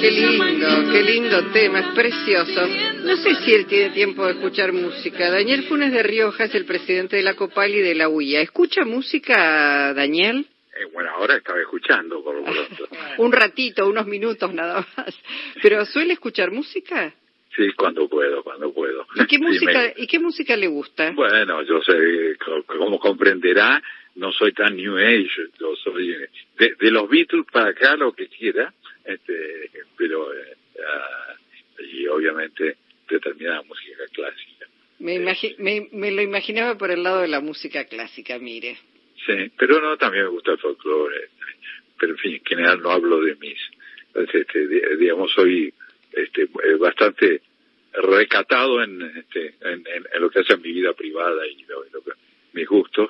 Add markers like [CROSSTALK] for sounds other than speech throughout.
Qué lindo, qué lindo tema, es precioso. No sé si él tiene tiempo de escuchar música. Daniel Funes de Rioja es el presidente de la Copal y de la UIA. ¿Escucha música, Daniel? Eh, bueno, ahora estaba escuchando, por lo [LAUGHS] pronto. Un ratito, unos minutos nada más. ¿Pero suele escuchar música? Sí, cuando puedo, cuando puedo. ¿Y qué música, ¿y qué música le gusta? Bueno, yo sé, como comprenderá, no soy tan New Age, yo soy de, de los Beatles para acá lo que quiera, este, pero eh, ah, y obviamente determinada música clásica. Me, me, me, lo imaginaba por el lado de la música clásica, mire. Sí, pero no, también me gusta el folclore, pero en fin, en general no hablo de mis, este, digamos, soy este, eh, bastante recatado en, este, en, en, lo que hace mi vida privada y lo, que, mis gustos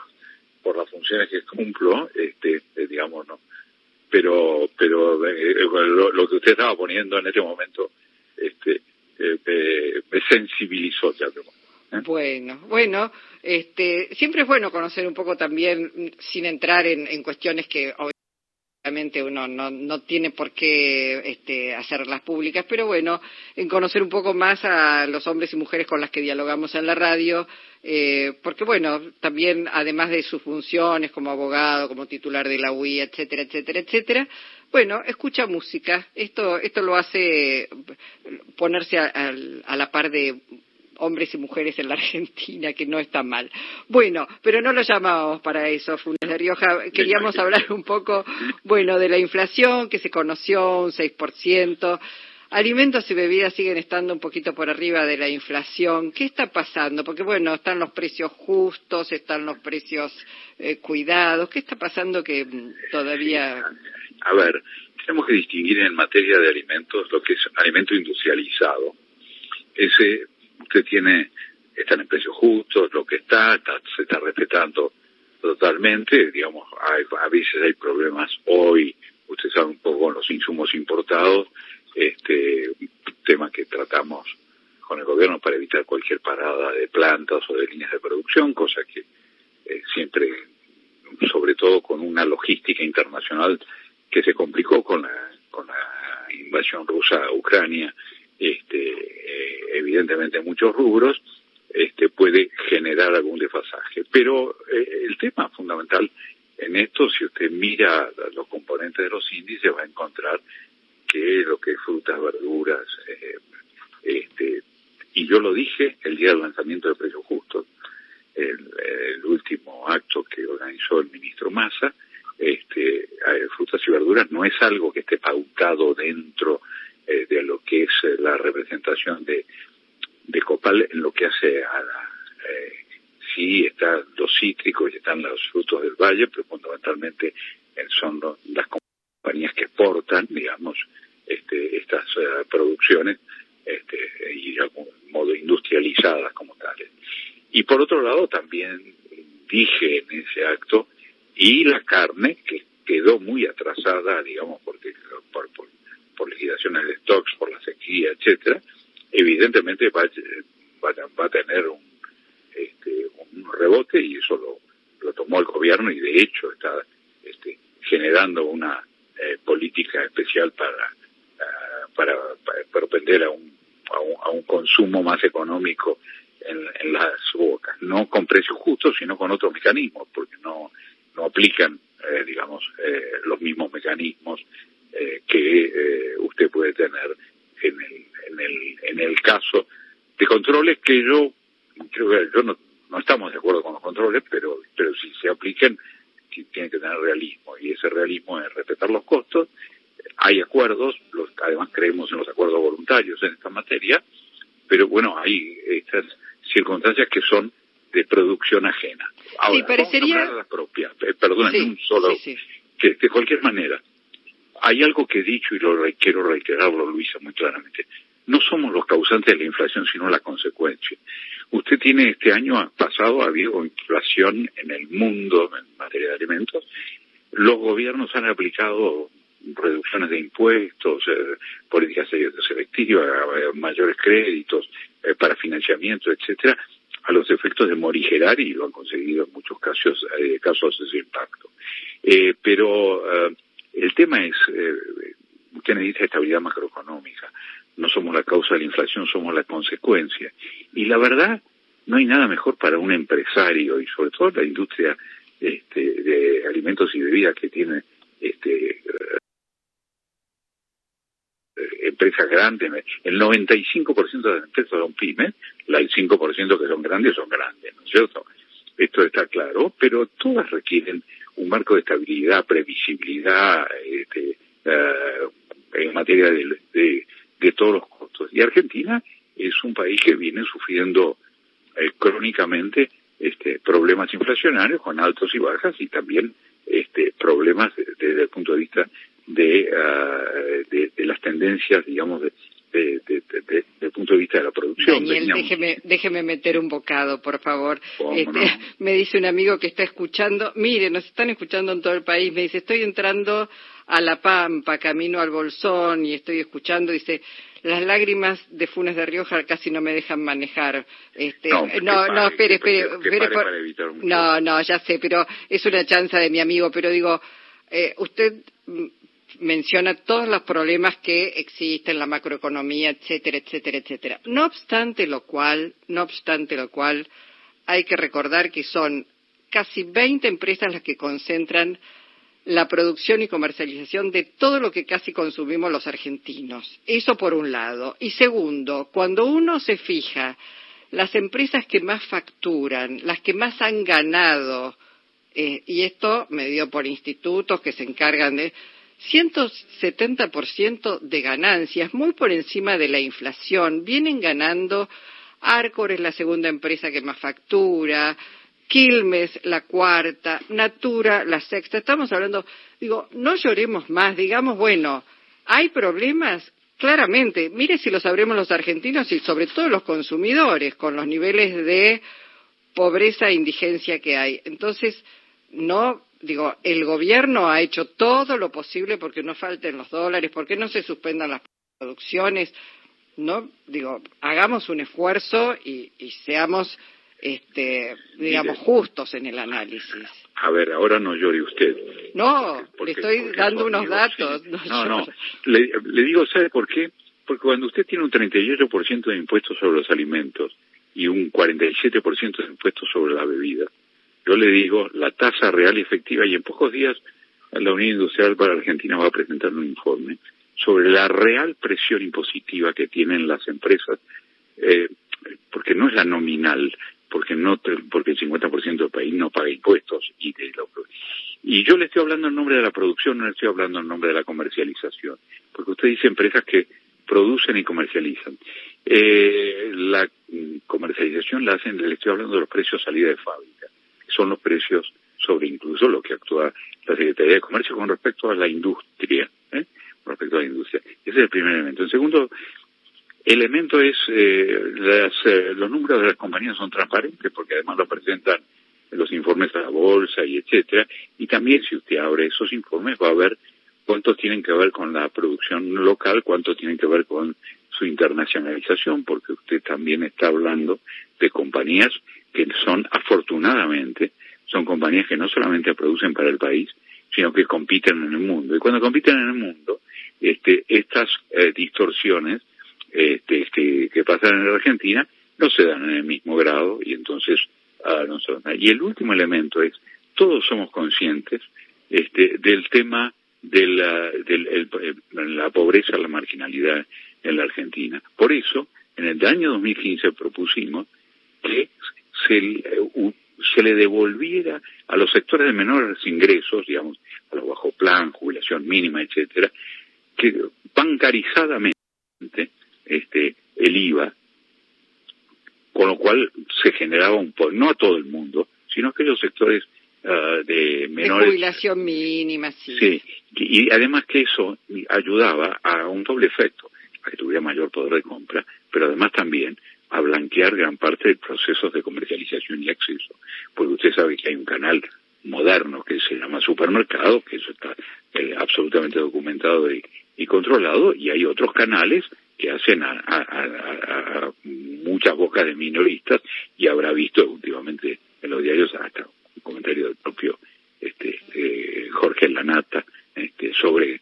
por las funciones que cumplo, este, eh, digamos, no. Pero, pero eh, lo, que usted estaba poniendo en este momento, este, me, sensibilizó, ya Bueno, bueno, este, siempre es bueno conocer un poco también, sin entrar en, en cuestiones que Obviamente uno no, no tiene por qué este, hacerlas públicas, pero bueno, en conocer un poco más a los hombres y mujeres con las que dialogamos en la radio, eh, porque bueno, también además de sus funciones como abogado, como titular de la UI, etcétera, etcétera, etcétera, bueno, escucha música. Esto, esto lo hace ponerse a la par de hombres y mujeres en la Argentina, que no está mal. Bueno, pero no lo llamábamos para eso, Funes de Rioja. Queríamos hablar un poco, bueno, de la inflación que se conoció, un 6%. Alimentos y bebidas siguen estando un poquito por arriba de la inflación. ¿Qué está pasando? Porque, bueno, están los precios justos, están los precios eh, cuidados. ¿Qué está pasando que mm, todavía... A ver, tenemos que distinguir en materia de alimentos lo que es alimento industrializado. Ese usted tiene, están en precios justos, lo que está, se está respetando totalmente, digamos, hay, a veces hay problemas hoy, usted sabe un poco con los insumos importados, este tema que tratamos con el gobierno para evitar cualquier parada de plantas o de líneas de producción, cosa que eh, siempre, sobre todo con una logística internacional que se complicó con la, con la invasión rusa a Ucrania, evidentemente en muchos rubros, este, puede generar algún desfasaje. Pero eh, el tema fundamental en esto, si usted mira los componentes de los índices, va a encontrar que lo que es frutas, verduras, eh, este, y yo lo dije el día del lanzamiento de Precios Justos, el, último acto que organizó el ministro Massa, este, frutas y verduras no es algo que esté pautado dentro eh, de lo que es eh, la representación de, de Copal en lo que hace a la, eh, sí están los cítricos y están los frutos del valle, pero fundamentalmente son las compañías que exportan, digamos, este, estas producciones este, y de algún modo industrializadas como tales. Y por otro lado también dije en ese acto y la carne que quedó muy atrasada, digamos, porque por, por por liquidaciones de stocks, por la sequía, etcétera, evidentemente va, a tener un, este, un rebote y eso lo, lo tomó el gobierno y de hecho está este, generando una eh, política especial para, ah, para, propender a un, a un, consumo más económico en, en, las bocas, no con precios justos, sino con otros mecanismos, porque no, no aplican, eh, digamos, eh, los mismos mecanismos eh, que eh, usted puede tener en el, en el, en el caso de controles que yo creo que yo no, no estamos de acuerdo con los controles, pero, pero si se aplican, tiene que tener realismo y ese realismo es respetar los costos. Hay acuerdos, los, además creemos en los acuerdos voluntarios en esta materia, pero bueno, hay estas circunstancias que son de producción ajena. Ahora, sí, parecería... la propia, eh, perdónenme un solo, que de cualquier manera, hay algo que he dicho y lo quiero reiterarlo, Luisa, muy claramente. No somos los causantes de la inflación, sino la consecuencia. Usted tiene este año pasado, ha habido inflación en el mundo en materia de alimentos. Los gobiernos han aplicado reducciones de impuestos, eh, políticas selectivas, eh, mayores créditos eh, para financiamiento, etcétera, a los efectos de morigerar y lo han conseguido en muchos casos, casos ese impacto. Eh, pero eh, el tema es, eh, usted necesita estabilidad macroeconómica. No somos la causa de la inflación, somos la consecuencia. Y la verdad, no hay nada mejor para un empresario y sobre todo la industria este, de alimentos y bebidas que tiene este, empresas grandes, el 95% de las empresas son pymes, el 5% que son grandes son grandes, ¿no es cierto? Esto está claro, pero todas requieren un marco de estabilidad, previsibilidad este, uh, en materia de, de, todos los costos. Y Argentina es un país que viene sufriendo eh, crónicamente este, problemas inflacionarios con altos y bajas y también este, problemas desde el punto de vista de, uh, de, de, las tendencias, digamos, de, de, de, desde el punto de vista de la producción. Daniel, déjeme, déjeme meter un bocado, por favor. Este, no? [LAUGHS] Me dice un amigo que está escuchando, mire, nos están escuchando en todo el país, me dice, estoy entrando a La Pampa, camino al Bolsón y estoy escuchando, dice, las lágrimas de Funes de Rioja casi no me dejan manejar. Este, no, no, pare, no, espere, espere. Que, espere pare por... evitar mucho. No, no, ya sé, pero es una chanza de mi amigo, pero digo, eh, usted menciona todos los problemas que existen, la macroeconomía, etcétera, etcétera, etcétera. No obstante lo cual, no obstante lo cual, hay que recordar que son casi 20 empresas las que concentran la producción y comercialización de todo lo que casi consumimos los argentinos. Eso por un lado. Y segundo, cuando uno se fija las empresas que más facturan, las que más han ganado, eh, y esto medido por institutos que se encargan de 170% de ganancias, muy por encima de la inflación. Vienen ganando Arcor es la segunda empresa que más factura, Quilmes la cuarta, Natura la sexta. Estamos hablando, digo, no lloremos más, digamos, bueno, hay problemas, claramente. Mire si lo sabremos los argentinos y sobre todo los consumidores con los niveles de pobreza e indigencia que hay. Entonces, no digo, el gobierno ha hecho todo lo posible porque no falten los dólares, porque no se suspendan las producciones, no, digo, hagamos un esfuerzo y, y seamos, este, digamos, Mire, justos en el análisis. A ver, ahora no llore usted. No, Porque- le estoy porque dando unos datos. sí. no No, no, llore. le, le digo, ¿sabe por qué? Porque cuando usted tiene un 38% de impuestos sobre los alimentos y un 47% de impuestos sobre la bebida, yo le digo, la tasa real y efectiva, y en pocos días la Unión Industrial para Argentina va a presentar un informe sobre la real presión impositiva que tienen las empresas, eh, porque no es la nominal, porque no porque el 50% del país no paga impuestos y de lo y yo le estoy hablando en nombre de la producción, no le estoy hablando en nombre de la comercialización, porque usted dice empresas que producen y comercializan. Eh, la comercialización la hacen, le estoy hablando de los precios salida de fábrica, son los precios sobre incluso lo que actúa la Secretaría de Comercio con respecto a la industria, ¿eh? con respecto a la industria. Ese es el primer elemento. El segundo elemento es eh, las, eh, los números de las compañías son transparentes porque además lo presentan en los informes de la bolsa y etcétera y también si usted abre esos informes va a ver cuántos tienen que ver con la producción local cuántos tienen que ver con su internacionalización porque usted también está hablando de compañías que son afortunadamente son compañías que no solamente producen para el país sino que compiten en el mundo y cuando compiten en el mundo este estas eh, distorsiones este, este, que pasan en la Argentina no se dan en el mismo grado y entonces dan. Y el último elemento es, todos somos conscientes este, del tema de la, el, la pobreza, la marginalidad en la Argentina. Por eso, en el año 2015 propusimos que se, uh, se le devolviera a los sectores de menores ingresos, digamos, a los bajo plan, jubilación mínima, etcétera, que bancarizadamente este, el IVA, con lo cual se generaba un poco, no a todo el mundo, sino a aquellos sectores uh, de menores. De jubilación mínima, sí. Sí, y además que eso ayudaba a un doble efecto, a que tuviera mayor poder de compra, pero además también blanquear gran parte de procesos de comercialización y acceso, porque usted sabe que hay un canal moderno que se llama supermercado, que eso está eh, absolutamente documentado y, controlado, y hay otros canales que hacen a, muchas bocas de minoristas y habrá visto últimamente en los diarios hasta un comentario del propio este, eh, Jorge Lanata este, sobre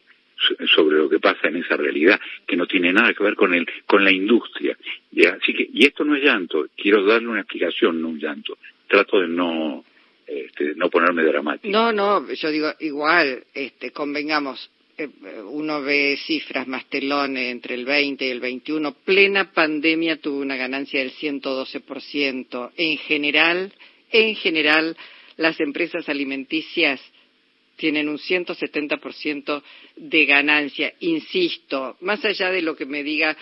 sobre lo que pasa en esa realidad que no tiene nada que ver con el con la industria y así que y esto no es llanto quiero darle una explicación no un llanto. Trato de no este, no ponerme dramático. No no yo digo igual este convengamos eh, uno ve cifras más telones entre el 20 y el 21 plena pandemia tuvo una ganancia del 112% en general en general las empresas alimenticias tienen un 170% de ganancia. Insisto, más allá de lo que me diga, eh,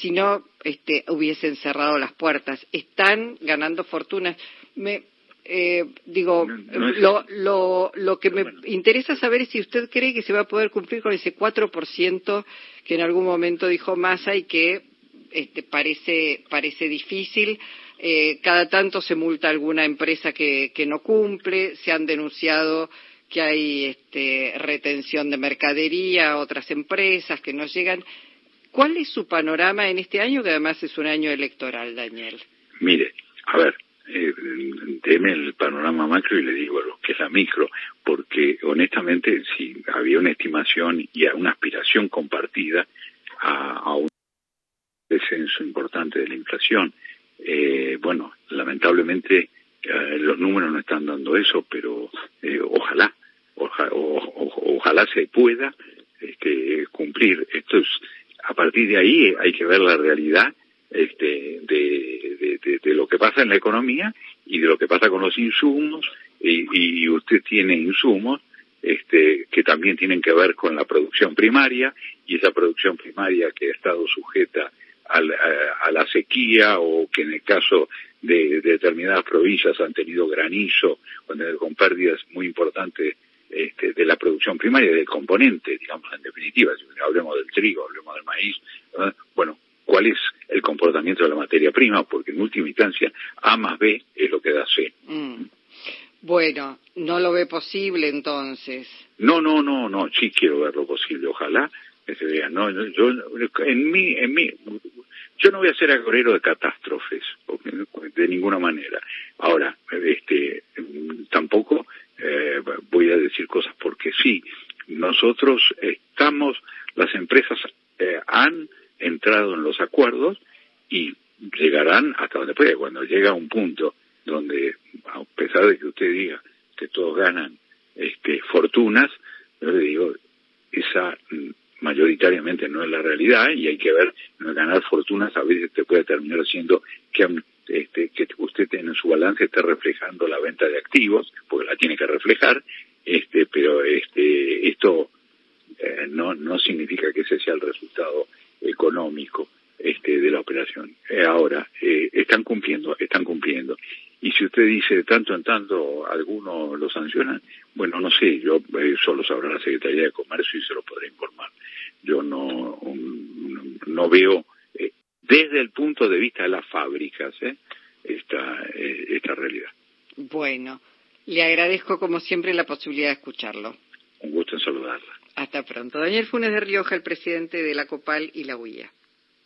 si no este, hubiesen cerrado las puertas, están ganando fortunas. Me, eh, digo, lo, lo, lo, que me interesa saber es si usted cree que se va a poder cumplir con ese 4% que en algún momento dijo Massa y que este, parece, parece difícil. Eh, cada tanto se multa alguna empresa que, que no cumple, se han denunciado que hay este, retención de mercadería, otras empresas que no llegan. ¿Cuál es su panorama en este año, que además es un año electoral, Daniel? Mire, a ver, eh, deme el panorama macro y le digo lo que es la micro, porque honestamente si había una estimación y una aspiración compartida a, un descenso importante de la inflación, eh, bueno, lamentablemente eh, los números no están dando eso, pero eh, ojalá, ojalá se pueda este, cumplir. Esto es, partir de ahí hay que ver la realidad este, de, de, lo que pasa en la economía y de lo que pasa con los insumos y, y usted tiene insumos este, que también tienen que ver con la producción primaria y esa producción primaria que ha estado sujeta a la, sequía o que en el caso de, determinadas provincias han tenido granizo con pérdidas muy importantes este, de la producción primaria, del componente, digamos, en definitiva, si hablemos del trigo, hablemos del maíz, bueno, ¿cuál es el comportamiento de la materia prima? Porque en última instancia A más B es lo que da C. Mm. Bueno, no lo ve posible entonces. No, no, no, no, sí quiero verlo posible, ojalá no, yo, en mí, en mí, yo no voy a ser agorero de catástrofes, de ninguna manera. Ahora, este, tampoco eh, voy a decir cosas porque sí, nosotros estamos, las empresas eh, han entrado en los acuerdos y llegarán hasta donde puede. Cuando llega un punto donde, a pesar de que usted diga que todos ganan este, fortunas, yo le digo, esa mayoritariamente no es la realidad y hay que ver, ganar fortunas a veces te puede terminar siendo que, este, que usted en su balance esté reflejando la venta de activos, porque la tiene que reflejar, este, pero este, esto eh, no, no significa que ese sea el resultado económico este, de la operación. Eh, ahora, eh, están cumpliendo, están cumpliendo. Y si usted dice de tanto en tanto algunos lo sancionan, bueno, no sé, yo eso lo sabrá la Secretaría de Comercio y se lo podré informar. Yo no, no veo, desde el punto de vista de las fábricas, eh, esta, esta realidad. Bueno, le agradezco como siempre la posibilidad de escucharlo. Un gusto en saludarla. Hasta pronto. Daniel Funes de Rioja, el presidente de la COPAL y la UIA.